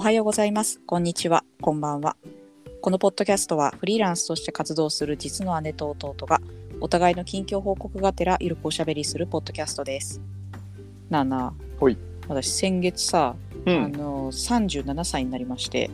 おはようございます。こんにちは。こんばんは。このポッドキャストはフリーランスとして活動する実の姉と弟がお互いの近況報告がてらゆるくおしゃべりするポッドキャストです。なあなあ、ほい私先月さ、あうん、の37歳になりまして、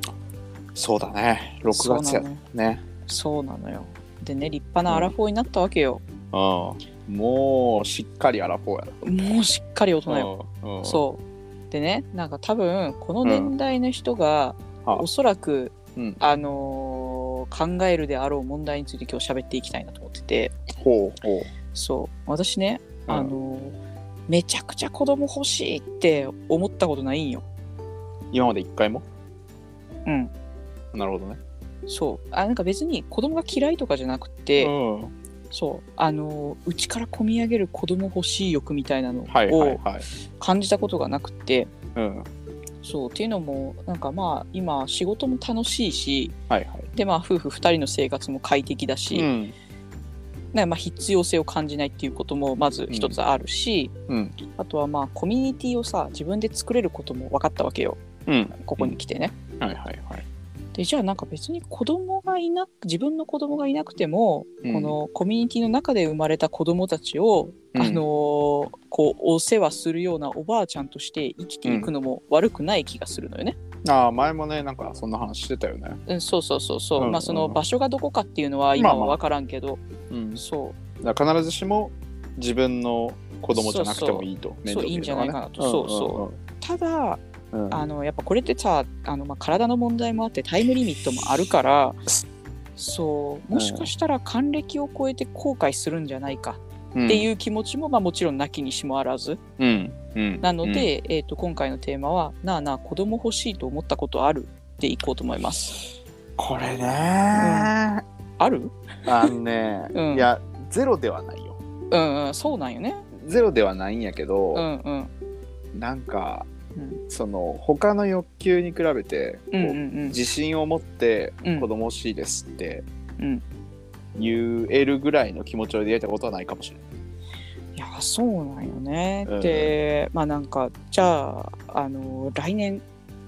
そうだね。6月やね。そうなのよ。でね、立派なアラフォーになったわけよ。うん。もうしっかりアラフォーやもうしっかり大人な。よ。そう。でね、なんか多分この年代の人が、はおそらくうん。あのー考えるであろう問題について今日喋っていきたいなと思っててほうほう。そう私ね、うんあのーめちゃくちゃ子供欲しいって思ったことないんよ。今まで一回も？うん、なるほどね。そうあなんか別に子供が嫌いとかじゃなくて、うん。そうあのー内から込み上げる子供欲しい欲みたいなのをはい。感じたことがなくて、うん。そうっていうのもなんかまあ今仕事も楽しいしはいはい。でまあ夫婦2人の生活も快適だし、うん。まあ必要性を感じないっていうこともまず一つあるし、うん。あとはまあコミュニティをさ自分で作れることも分かったわけようん。ここに来てね。はいはいはい。でじゃあなんか別に子供がいなく自分の子供がいなくても、うん。このコミュニティの中で生まれた子供たちを、うん。あのーこうお世話するようなおばあちゃんとして生きていくのも悪くない気がするのよね。ああ、前もね、なんかそんな話してたよね。うん、そうそうそうそう、うんまあその場所がどこかっていうのは今は分からんけど、うん。そだから必ずしも自分の子供じゃなくてもいいと。そういいんじゃないかなと。そうそう。うただうん。うん。あのやっぱこれってさあの、まあ、体の問題もあってタイムリミットもあるからそうもしかしたら還暦を超えて後悔するんじゃないかっっていう気持ちも、まあ、もちろんなきにしもあらずうん。うん。なので、えー、と今回のテーマは「なあなあ子供欲しいと思ったことある?」でいこうと思います。これね、ある？あのね、うんいやゼロではないようんうんそうなんよね。ゼロではないんやけど、うんうんなんかうんその他の欲求に比べて、こううんうんうん。自信を持ってうん。子供欲しいですってうん。言えるぐらいの気持ちでやったことはないかもしれない。いやそうなんよね。うん。でまあなんかじゃああの来年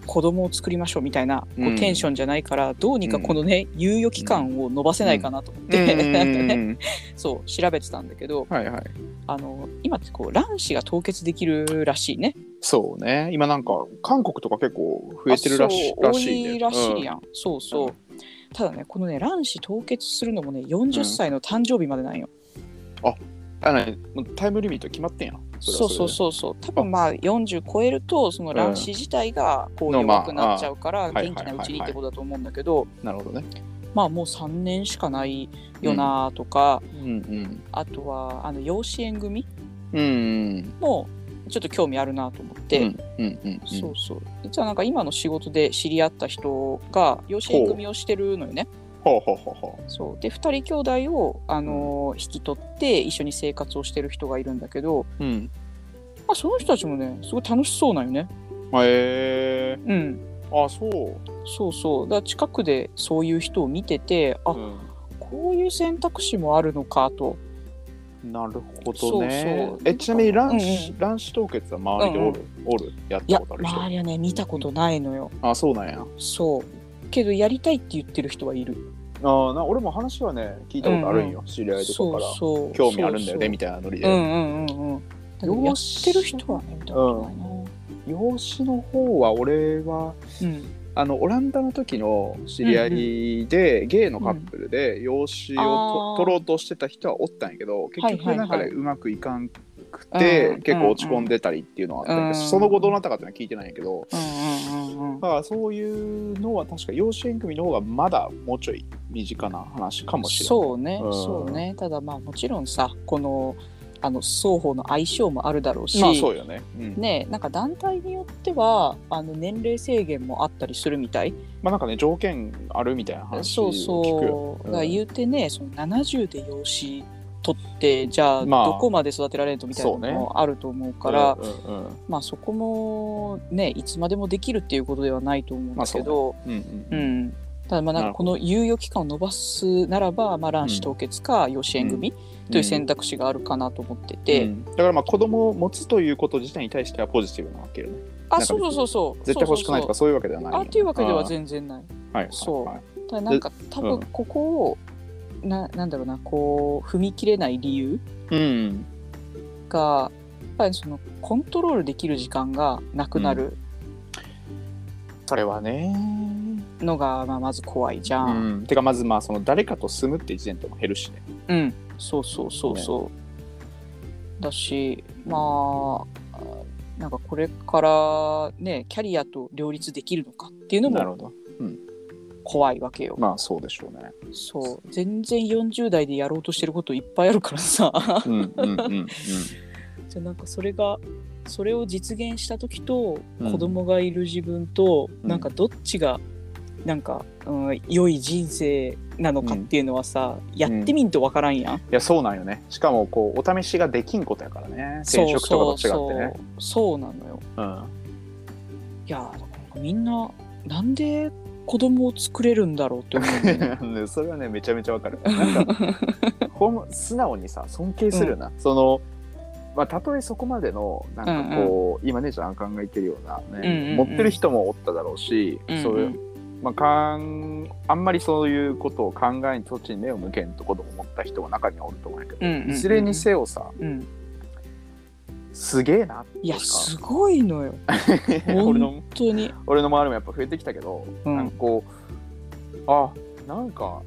子供を作りましょうみたいなこううん。テンションじゃないから、どうにかこのね、猶予期間を伸ばせないかなと思って、うん。なん。か ねそう調べてたんだけどはいはい。あの今ってこう卵子が凍結できるらしいね。そうね。今なんか韓国とか結構増えてるらしらしい多いらしいやん。ん。そうそう。うんただねこのね卵子凍結するのもね40歳の誕生日までなんよ。あのねもうタイムリミット決まってんやん。そうそうそうそう多分まあ40超えるとその卵子自体がこう弱くなっちゃうからあ元気なうちにってことだと思うんだけどう。なるほどね。まあもう3年しかないよなとか、うんうん。あとはあの養子縁組うんうん。もちょっと興味あるなと思って、うんうんうん。そうそう実はなんか今の仕事で知り合った人が養子縁組をしてるのよね。ほうほうほうほそうで2人兄弟を、あのー引き取って一緒に生活をしてる人がいるんだけど、う。うん。まあ、その人たちもねすごい楽しそうなんよね。へえうんあ、そう。そうそうだ近くでそういう人を見ててあ、うんこういう選択肢もあるのかとなるほどね。そうそう。えちなみに卵うん子、卵子凍結は周りでおる、おるやっいやたことある人？周りはね見たことないのよ。あ、そうなんや。そう。けどやりたいって言ってる人はいる。あな俺も話はね、聞いたことあるんよ。知り合いとかから。そう興味あるんだよね、みたいなノリで。そううんうんうん。うん。だけどやってる人はね見たことないな。養子の方は俺は、うんあの、オランダの時の知り合いで、ゲイのカップルで養子をあーと取ろうとしてた人はおったんやけど、結局なんかはいはいはい。うまくいかんくうてん、結構落ち込んでたりっていうのはあったうん。その後どうなったかっていうのは聞いてないんやけど、うんうんうんうんだからそういうのは確か養子縁組の方がまだもうちょい身近な話かもしれない。そうね、うんそうね。ただまあもちろんさこのあの双方の相性もあるだろうし、まあそうよね。うん。ねなんか団体によってはあの年齢制限もあったりするみたい。まあなんかね条件あるみたいな話そうを聞くよ。そうだから言うてねその70で養子取ってじゃあまあ。どこまで育てられるとみたいなのそうね。もあると思うからうんうんうん。まあそこもねいつまでもできるっていうことではないと思うんだけど、うんうんううん。んただまあなんかこの猶予期間を延ばすならば、まあ、卵子凍結か養子縁組という選択肢があるかなと思ってて、うん。だからまあ子供を持つということ自体に対してはポジティブなわけよね。あそうそうそうそう。絶対欲しくないとかそそういうわけではないうそうあっていうわけでは然全然ない。はいはいそう。はいただなんか多うん。分ここを、ななんだろうなこう踏み切れない理由うん。がやっぱりそのコントロールできる時間がなくなる。それはねのが、まあ、まず怖いじゃ。うん。んてかまずまあその誰かと住むって時点でも減るしね。うん、そうそうそうそう。だしまあなんかこれからねキャリアと両立できるのかっていうのもなるほど。怖いわけよ。まあそうでしょうね。そう。全然40代でやろうとしてることいっぱいあるからさ。うんうんうんうん。じゃあなんかそれがそれを実現した時とうん。子供がいる自分と、うん。なんかどっちがなんか、うん、良い人生なのかっていうのはさ、やってみんとわからんやん。いやそうなんよね。しかもこうお試しができんことやからね。転職とかと違ってね。そうなのよ。うん。いやみんななんで子供を作れるんだろうって思う それはねめちゃめちゃわかる。なんか ほん素直にさ尊敬するよな、そのまあたとえそこまでのなんかこう、今ねじゃん考えてるようなね、うんうんうん。持ってる人もおっただろうし、うんうん。そういうまあかんあんまりそういうことを考えにそっちに目を向けんと子供持った人が中にはおると思うけど、うんうんうんいずれにせよさうん、すげえなっていやすごいのよ。俺 の本当に。俺の周りもやっぱ増えてきたけど、うん。なんかこうあなんか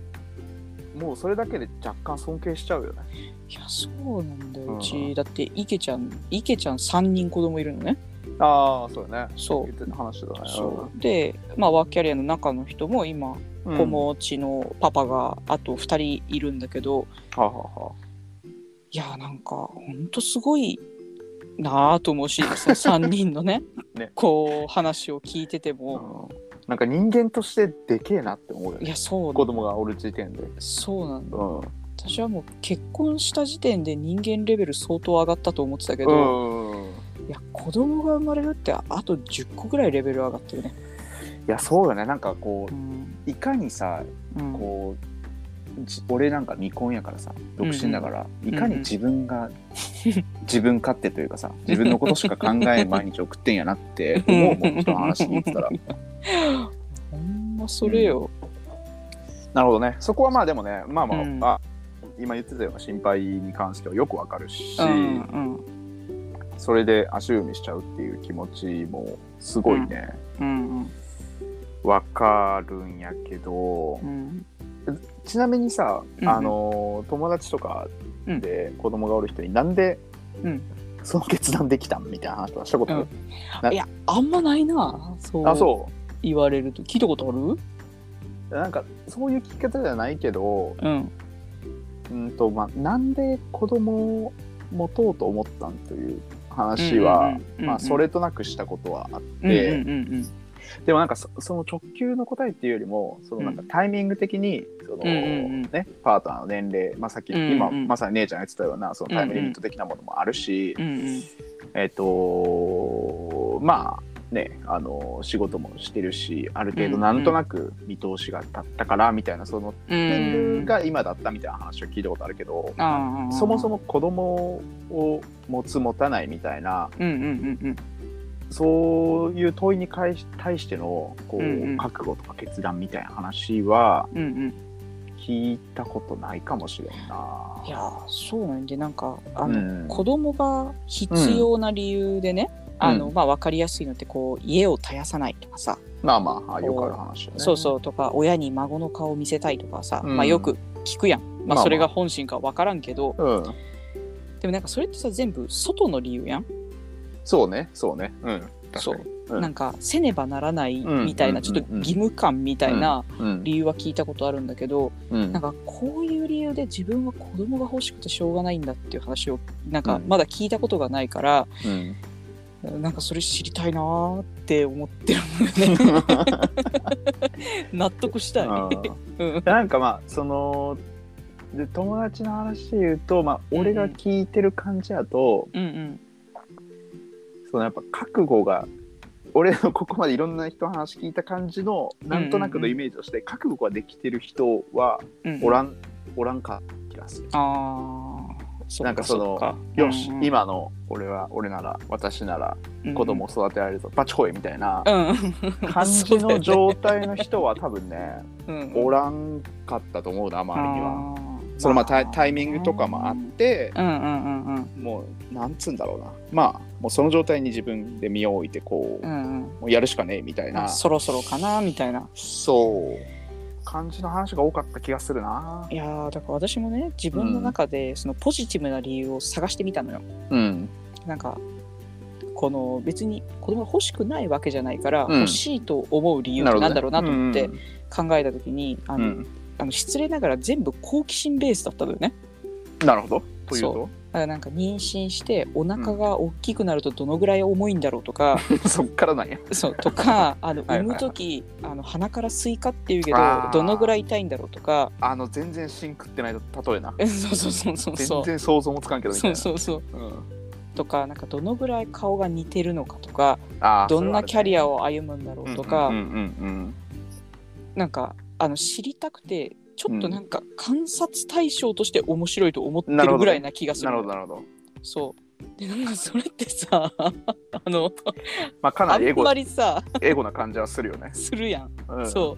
もうそれだけで若干尊敬しちゃうよね。いやそうなんだよ、ううんち。だって池ちゃん池ちゃん3人子供いるのねああそうだね。そう。言ってた話だね。そう。でまあワーキャリアの中の人も今うん。子持ちのパパがあと2人いるんだけど、はあはあはあ。いやなんかほんとすごいなあと思うしその 3人のねね。こう話を聞いてても、うん。なんか人間としてでけえなって思うよいねやそう子供がおる時点で、そうなんだ。うん、私はもう結婚した時点で人間レベル相当上がったと思ってたけど、うんいや子供が生まれるってあと10個ぐらいレベル上がってるね。いやそうよね。なんかこうん。ういかにさうん。こうじ俺なんか未婚やからさ独身だから、いかに自分が、自分勝手というかさ自分のことしか考えん毎日送ってんやなって 思うもん人の話聞いてたら。ほんまそれよ。なるほどね。そこはまあでもねまあまあ,、うん。あ今言ってたような心配に関してはよくわかるし、うんうんそれで足踏みしちゃうっていう気持ちもすごいね。うんわ、かるんやけど。うんちなみにさ、うん。あの友達とかで子供がおる人になんでうん。その決断できたんみたいな話はしたことある、いやあんまないな。そう。あそ言われると。聞いたことある？うなんかそういう聞き方じゃないけどうん。うんと、まあ、なんで子供を持とうと思ったんという話は、まあ、それとなくしたことはあって、でもなんかそその直球の答えっていうよりもそのなんかうん。タイミング的にその、ね、パートナーの年齢、まあ、さっき、今まさに姉ちゃんが言ってたようなそのタイムリミット的なものもあるし、えっ、とまあねあの仕事もしてるしある程度なんとなく見通しが立ったからみたいなそのうタイミンん。グが今だったみたいな話を聞いたことあるけど、ああそもそも子供を持つ持たないみたいなうんうんうんうん。そういう問いに対し対してのこう、うんうん。覚悟とか決断みたいな話はうんうん。聞いたことないかもしれんな。いやーそうなんでなんかあの、うん。子供が必要な理由でね、あのまあ、分かりやすいのってこう家を絶やさないとかさ、まあまあよくある話よね。そうそうとか親に孫の顔を見せたいとかさ、うんまあ、よく聞くやん、まあ、まあまあそれが本心か分からんけど、うん。でもなんかそれってさ全部外の理由やん、そうね、そうね。うん。そう。うんなんかせねばならないうんみたいな、うんちょっと義務感みたいなうん。理由は聞いたことあるんだけど、うんなんかこういう理由で自分は子供が欲しくてしょうがないんだっていう話をなんかうんまだ聞いたことがないから、うん。なんかそれ知りたいなーって思ってるんだよね。納得したい、なんかまあそので友達の話で言うと、まあ、俺が聞いてる感じだと、うんうん。そのやっぱ覚悟が俺のここまでいろんな人の話聞いた感じのなんとなくのイメージとして、覚悟ができてる人はうんおらん、おらんか気がする。あなんかそのよし、うんうん。今の俺は俺なら私なら子供を育てられるぞ、バチコイみたいなうん。感じの状態の人は多分ねうんおらんかったと思うな周りには。そのまあタイタイミングとかもあって、うんうんうんうん。もうなんつうんだろうな。まあもうその状態に自分で身を置いてこう,、うんうん。もうやるしかねえみたいな、まあそろそろかなみたいな。そう感じの話が多かった気がするな。いやーだから私もね自分の中でそのポジティブな理由を探してみたのよ。うん。なんかこの別に子供が欲しくないわけじゃないから、うん。欲しいと思う理由ってなんだろうなと思って考えた時に、あのうん。あの失礼ながら全部好奇心ベースだったのよね。なるほどというと？だからなんか妊娠してお腹が大きくなるとどのぐらい重いんだろうとか、そっからなんや。そうとかあの 産む時あの鼻からスイカっていうけどどのぐらい痛いんだろうとか。あの全然芯食ってない例えな。え そうそうそうそう。そ全う然想像もつかんけどみたいな。そうそうそう。うん。とかなんかどのぐらい顔が似てるのかとかどんなキャリアをを歩むんだろうとか、うんうんうん。なんかあの知りたくてちょっとなんか観察対象として面白いと思ってるぐらいな気がうん、なするるほどなるほど。そう。でなんかそれってさ あのまあかなりエゴあんまりさエゴな感じはするよね。するやん、うん、そ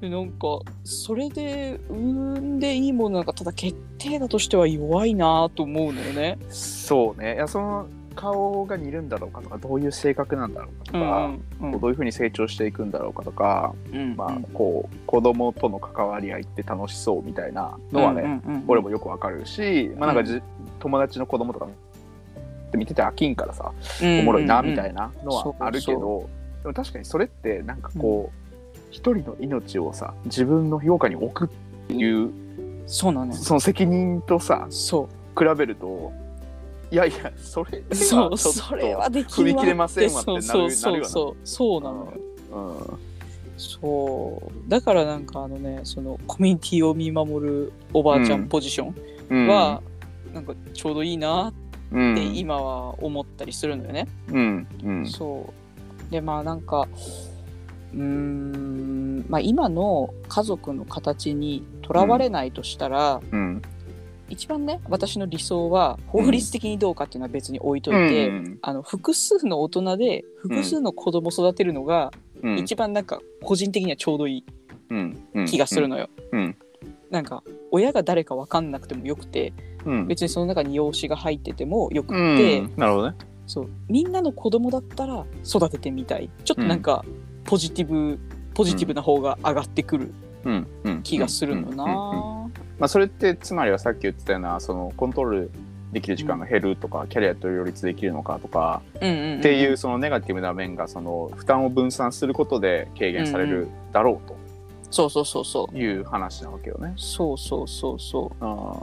う。でなんかそれで産んでいいものなんかただ決定打としては弱いなと思うのよね。そうね。いやその顔が似るんだろうかとかどういう性格なんだろうかとか、うんこうどういうふうに成長していくんだろうかとか、うんまあこう子供との関わり合いって楽しそうみたいなのはね、うんうんうん俺もよくわかるし、まあなんかじ、友達の子供とか見てて飽きんからさ、おもろいなみたいなのはあるけど、でも確かにそれってなんかこう一、人の命をさ自分の評価に置くっていうそうなのよ。その責任とさそう。比べるといやいやそれそうそれはでき踏み切れませんわってなるそうそうそうそうなのよ。うんそう。だからなんかあのねそのコミュニティを見守るおばあちゃんポジショうん。ンは、なんかちょうどいいなうん。って今は思ったりするのよね、うんうん。そう。でまあなんかうーんまあ今の家族の形にとらわれないとしたら、うん一番ね私の理想は法律的にどうかっていうのは別に置いといて、うん。あの複数の大人で複数の子供育てるのがうん。一番なんか個人的にはちょうどいいうん。気がするのよ。うん。なんか親が誰か分かんなくてもよくてうん。別にその中に養子が入っててもよくて、なるほどね。そう。みんなの子供だったら育ててみたい。ちょっとなんかポジティブ、ポジティブな方が上がってくる気がするのな。うんうんうんまあ、それってつまりはさっき言ってたようなそのコントロールできる時間が減るとか、キャリアと両立できるのかとか、うんうんうん。っていうそのネガティブな面がその負担を分散することで軽減されるだろうそうそうそうそうという話なわけよね。そうそうそうそう。あ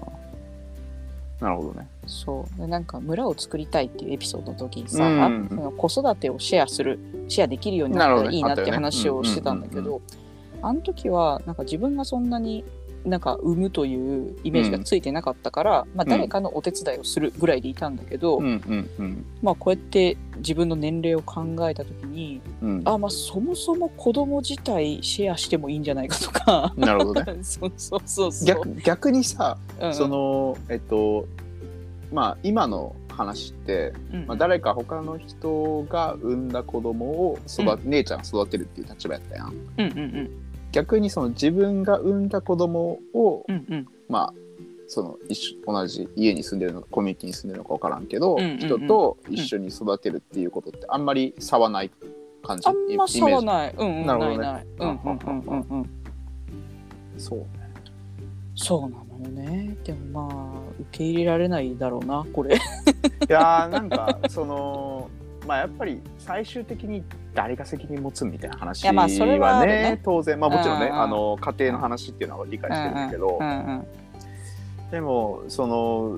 あなるほどね。そう。でなんか村を作りたいっていうエピソードの時にさ、う子育てをシェアするシェアできるようになったらいいなって話をしてたんだけうんどあの時はなんか自分がそんなになんか産むというイメージがついてなかったから、まあ、誰かのお手伝いをするぐらいでいたんだけど、うんうんうん。まあ、こうやって自分の年齢を考えた時にうん。あまあそもそも子供自体シェアしてもいいんじゃないかとか。なるほどね。そうそうそうそう。逆逆にさ、うんそのえっとまあ今の話って、うんまあ、誰か他の人が産んだ子供を育て、姉ちゃんが育てるっていう立場やったやん。うんうんうん逆にその自分が産んだ子供を、うんうんまあその一緒同じ家に住んでるのかコミュニティに住んでるのか分からんけど、うんうんうん人と一緒に育てるっていうことってあんまり差はない感じ？あんま差はない。うんうん、なるほどねないない。うんうんうんうんうん。ジそうねそうなのよね。でもまあ、受け入れられないだろうな、これ。いやーなんかそのまあやっぱり最終的に誰が責任持つみたいな話はあはね。当然。まあもちろんね、うんうん。あの家庭の話っていうのは理解してるんだけど、うんうん。でもその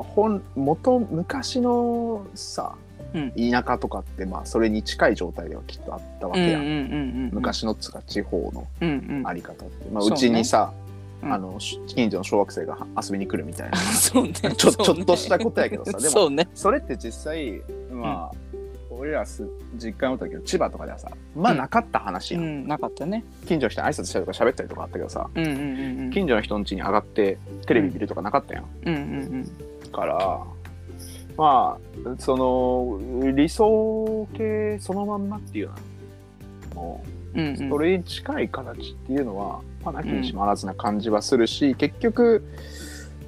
う本元昔のさ、うん。田舎とかってまあそれに近い状態ではきっとあったわけやん、うんうん。昔のつか地方の。あり方って、まあ、そうちにさ、うん。あのし近所の小学生が遊びに来るみたいな。ね。ちょちょっとしたことやけどさ。でもね。それって実際まあ、俺らす実家の時の千葉とかではさまあなかった話やん、うん。なかったね。近所の人に挨拶したりとか喋ったりとかあったけどさうんうんうんうん。近所の人の家に上がってテレビ見るとかなかったやん、うんうんからまあその理想系そのまんまっていうのはもうんうん。うそれに近い形っていうのは、まあ、なきにしもあらずな感じはするし、結局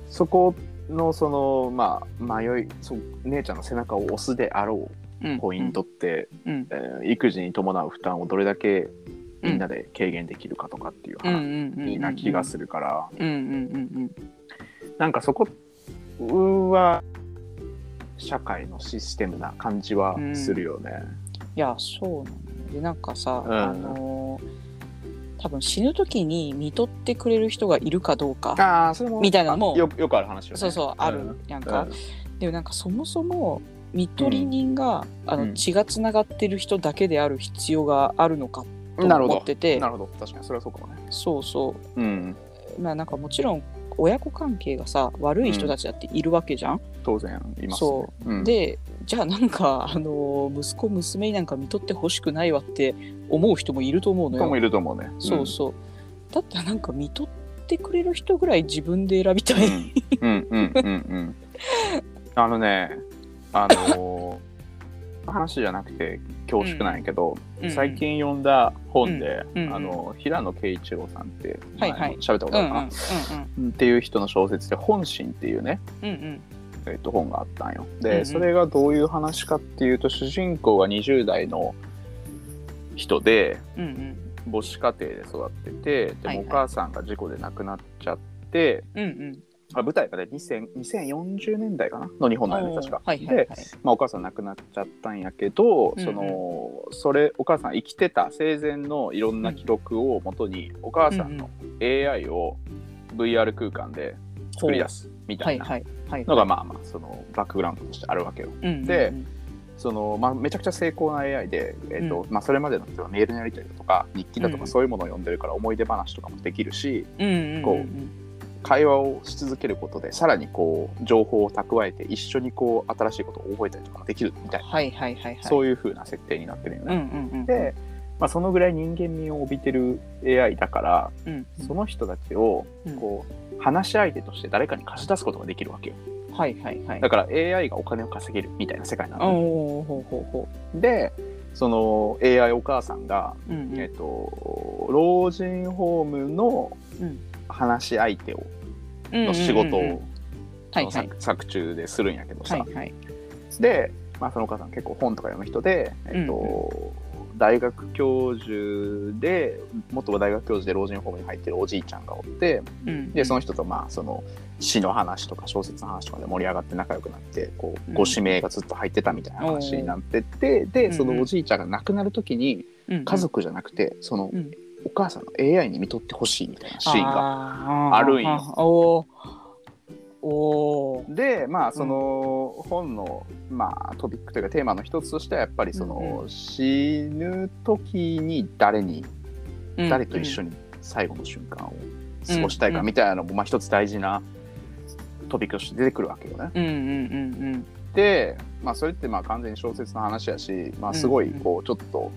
そこのそのまあ迷いそう姉ちゃんの背中を押すであろうん。うポイントって、うん。えー育児に伴う負担をどれだけみんなで軽減できるかとかっていううんうん話うんうんな気がするから、うんうんうんなんかそこは社会のシステムな感じはするよね。いやそうなのよでなんかさ、うん。あのー多分死ぬ時に見とってくれる人がいるかどうか。ああそれもみたいなのもあよよくある話よね。そうそうあるやんか、うん。でもなんかそもそも見取り人が、あうん。の血がつながってる人だけである必要があるのかと思っててなるほど。確かに。それはそうかもね。そうそう。ん。うまあなんかもちろん親子関係がさ悪い人たちだっているわけじゃん、当然います、ね。そう。ん、でじゃあなんかあの息子娘になんか見とってほしくないわって思う人もいると思うのよ。人もいると思うね。そうそう。だったらなんか見とってくれる人ぐらい自分で選びたい、うん。うんうんうんうん。あのねあのー 話じゃなくて恐縮なんやけど、うん。最近読んだ本で、うん。うん。あの平野啓一郎さんってはいはい。ったことうんうんあるかな、っていう人の小説で「本心」っていうね、うんうん。えっと本があったんよ。で、うんうん。それがどういう話かっていうと主人公が20代の人でうんうん。母子家庭で育っててではいはい。もお母さんが事故で亡くなっちゃって、うんうんあ舞台がね2000 2040年代かな？の日本なんよね確か。はいはいはい。で、まあ、お母さん亡くなっちゃったんやけど、うんうん。そのそれお母さん生きてた生前のいろんな記録をもとに、お母さんの AI を VR 空間で作り出すみたいいはいはいのがまあまあそのバックグラウンドとしてあるわけよ。うんうんうん。でそのまあ、めちゃくちゃ成功な AI で、えーとまあ、それまでのメールのやり取りだとか日記だとうん。かそういうものを読んでるから思い出話とかもできるしうんうんうん。こう会話をし続けることでさらにこう情報を蓄えて一緒にこう新しいことを覚えたりとかもできるみたいな、はいはいはいはい。そういう風な設定になってるようんね。うんうん。で、まあ、そのぐらい人間味を帯びてる AI だからうんその人たちをうん。こう話し相手として誰かに貸し出すことができるわけよ。はいはいはい。だから AI がお金を稼げるみたいな世界なのね。ほうほうほでその AI お母さんが、ううんうん。えっと、老人ホームのうん話し相手をうんの仕事を、作作中でするんやけどさ、はいはい。で、まあ、そのお母さん結構本とか読む人で、えっと大学教授で元は大学教授で老人ホームに入ってるおじいちゃんがおってうんでその人とまあその詩の話とか小説の話とかで盛り上がって仲良くなってこうん。うご指名がずっと入ってたみたいな話になってってでそのおじいちゃんが亡くなる時にうん。家族じゃなくてそのうんお母さんの AI に見とってほしいみたいなシーンががあるんよ。おでまあその本の、まあ、トピックというかテーマの一つとしてはやっぱりその、うん死ぬ時に誰にうん誰と一緒に最後の瞬間を過ごしたいかうん。みたいなのも、まあ、一つ大事なトピックとして出てくるわけよね。うんうんうんで、まあ、それってまあ完全に小説の話やし、まあ、すごいこうちょっと、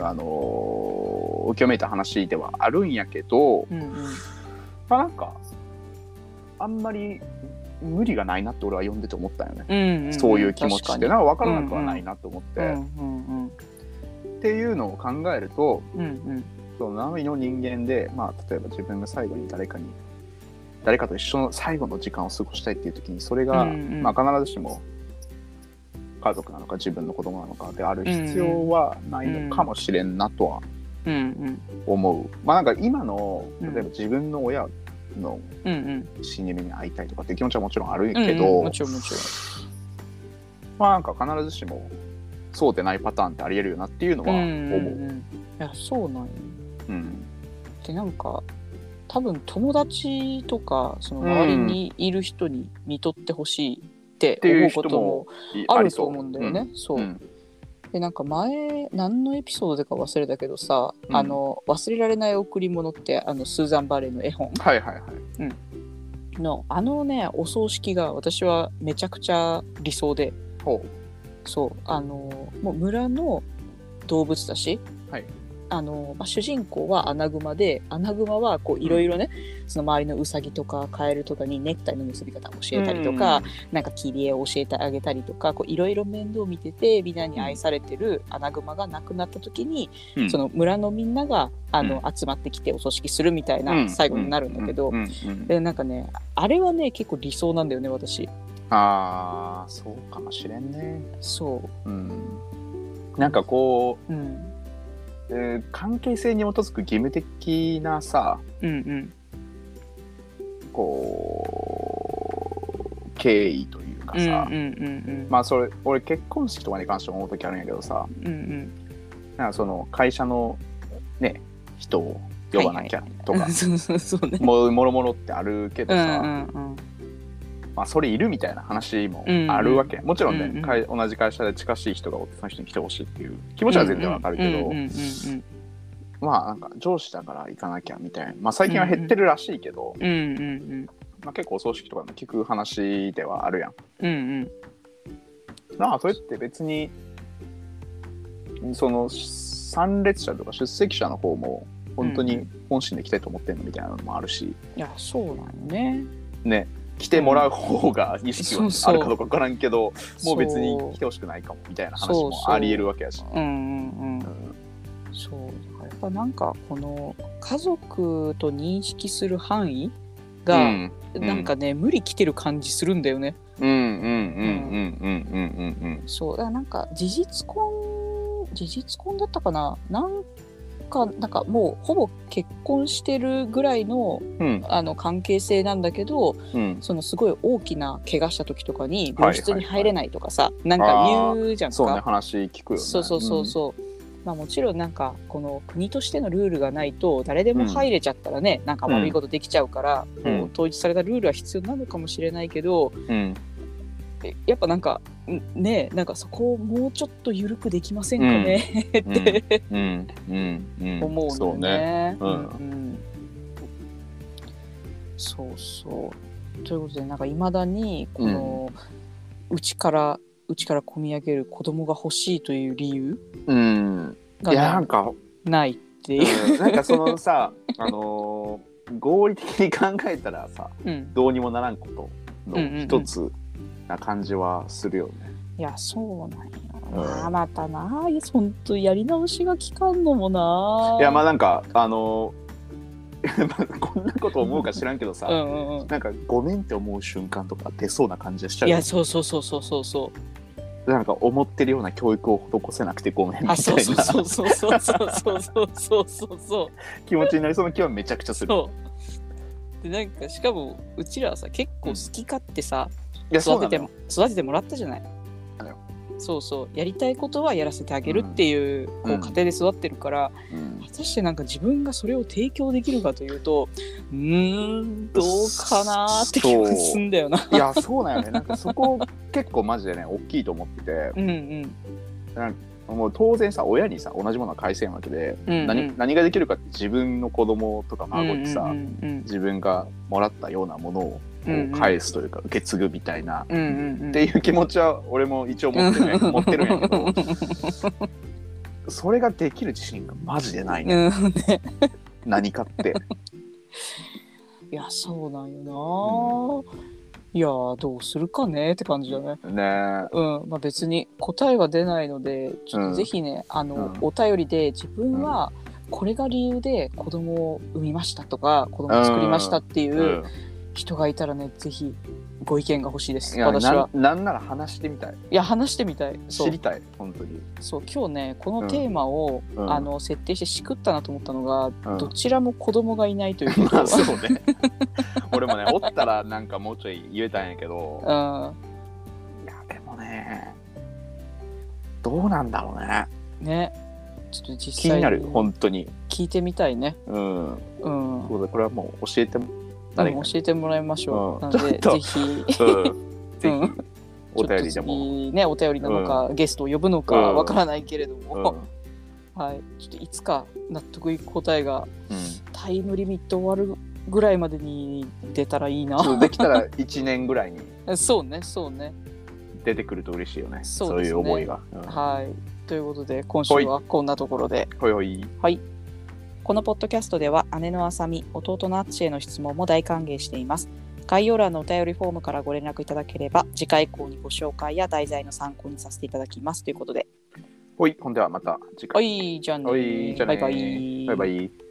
あのー受け止めた話ではあるんやけど、うんうん。まあなんかあんまり無理がないなって俺は読んでて思ったよね。うんうんそういう気持ちって。ななんか分からなくはないなと思って、うんうんっていうのを考えるとうんうん。その波の人間で、まあ、例えば自分が最後に誰かに誰かと一緒の最後の時間を過ごしたいっていう時にそれが、うんうん。まあ、必ずしも家族なのか自分の子供なのかである必要はないのかもしれんなとは思う。まあなんか今のうん例えば自分の親の死に目に会いたいとかっていう気持ちはもちろんあるけうんど、もちろんもちろん。まあなんか必ずしもそうでないパターンってありえるよなっていうのは思う。うんうんうん。いやそうなんようん。でなんか多分友達とかその周りにいる人に見とってほしいって思うこともいあると思うんだよね。そう、うん。でなんか前何のエピソードでか忘れたけどさ、うん。あの忘れられない贈り物ってあのスーザン・バレーの絵本？はいはいはい。のあのねお葬式が私はめちゃくちゃ理想で。ほそう。あのもう村の動物たち、はいあのまあ、主人公はアナグマでアナグマはこういろいろね、その周りのウサギとかカエルとかにネクタイの結び方を教えたりとか、なんか切り絵を教えてあげたりとかこういろいろ面倒見ててみんなに愛されてるアナグマが亡くなった時に、うん。その村のみんながあの、う集まってきてお葬式するみたいうん。な最後になるんだけど、うん。うん。うん。でなんかねあれはね結構理想なんだよね私。ああそうかもしれんね。そう。ん。なんかこう、うん、う、えー関係性に基づく義務的なさうんうん。こう経緯というかうんうんさ、うんまあそれ俺結婚式とかに関して思う時あるんやけどさうんうん。なんかその会社のね人を呼ばなきゃとか、そうそうそうね。ももろもろってあるけどうんさ、うんうんまあ、それいるみたいな話もうんうんあるわけ、もちろんね、うんうん。同じ会社で近しい人がおってその人に来てほしいっていう気持ちは全然わかるけど、うんうんうんまあなんか上司だから行かなきゃみたいな、まあ、最近は減ってるらしいけど、うんうんうん。まあ、結構お葬式とかでも聞く話ではあるやん。うんうん。まあそれって別にその参列者とか出席者の方も本当に本心で来たいと思ってんのみたいなのもあるし、いやそうなんよね。ね来てもらう方が意識はあるかどうか分からんけどもう別に来てほしくないかもみたいな話もありえるわけやし。うんうんうん。うんそう。やっぱなんかこの家族と認識する範囲が、うん。なんかね、無理きてる感じするんだよね。うんうんうんうんうんうんうんそうだからなんか事実婚事実婚だったかななんかなんかもうほぼ結婚してるぐらいのうんあの関係性なんだけどうんそのすごい大きな怪我した時とかにはい病室に入れないとかさ、なんか言うじゃんか。そうね話聞くよね。そうそうそうそう。まあもちろんなんかこの国としてのルールがないと誰でも入れちゃったらね、なんか悪いことできちゃうから、うん統一されたルールは必要なのかもしれないけど、うん。やっぱなんかんねなんかそこをもうちょっと緩くできませんかね、ってうん。うん。うん。思うのそうね。そうそう。ということでなんかいまだにこのうち、からうちから込み上げる子供が欲しいという理由うん。いがやななんか、ないっていう。うん。なんかそのさ あのー合理的に考えたらさうん。どうにもならんことうんうんうん。の一つな感じはするよね。いや、そうなんよ。うんまたな、いや本当やり直しが効かんのもな。いやまあなんかあの こんなこと思うか知らんけどさ、うんうんうん。なんかごめんって思う瞬間とか出そうな感じがしちゃよいうや、そうそうそうそうそうそう。なんか思ってるような教育を施せなくてごめんみたあ、いそうそうなそうそうそうそうそうそうそうそうそう。気持ちになりそうな気はめちゃくちゃする。そう。で、なんか、しかも、うちらはさ、結構好き勝手さ、うなのよ育てても、育ててもらったじゃない。そうそう。やりたいことはやらせてあげるっていう、こう、うん家庭で育ってるから、うん果たしてなんか自分がそれを提供できるかというと、うーん、どうかなーって気がすんだよな。いやそうなんよねなんかそこ結構マジでね 大きいと思っててうんうん。もう当然さ親にさ同じものは返せんわけで、うんうん何何ができるかって自分の子供とか孫にさ、自分がもらったようなものを返すというか受け継ぐみたいな、うんうんうん。っていう気持ちは俺も一応持って,、ね、持ってるんやけど。それができる自信がマジでないね、何かって。いやそうなんよな、いやどうするかねって感じだね。ね。えうん。まあ別に答えは出ないのでちょっとぜひね、あの、うん。お便りで自分はこれが理由で子供を産みましたとか子供を作りましたっていううん人がいたらねぜひご意見が欲しいです。いや私は。なんなんなら話してみたい。いや話してみたい。そう。知りたい本当に。そう今日ねこのテーマを、うん。あの設定してしくったなと思ったのが、うん。どちらも子供がいないということ。まあそうね。俺もね、おったらなんかもうちょい言えたんやけど、うん。いや、でもね、どうなんだろうね。ね。ちょっと実際気になる、本当に。聞いてみたいね。うん。うん、うん。そうだこれはもう教えても誰か教えてもらいましょう、うんなのでぜひ。お便りでちょっとも。次ねお便りなのか、ゲストを呼ぶのかうん。わからないけれどうん。も、はい。ちょっといつか納得いく答えがうん。タイムリミット終わるぐらいまでに出たらいいな。できたら1年ぐらいに。そうねそうね。出てくると嬉しいよね。そそうねいう思いが。うん。はい。ということで今週はこんなところで。ほいほい。はい。このポッドキャストでは姉のあさみ、弟のあっちへの質問も大歓迎しています。概要欄のお便りフォームからご連絡いただければ次回以降にご紹介や題材の参考にさせていただきますということで。ほい、ほんではまた次は回。い、じゃあねほい、じゃあねバイバイ。バイバイ。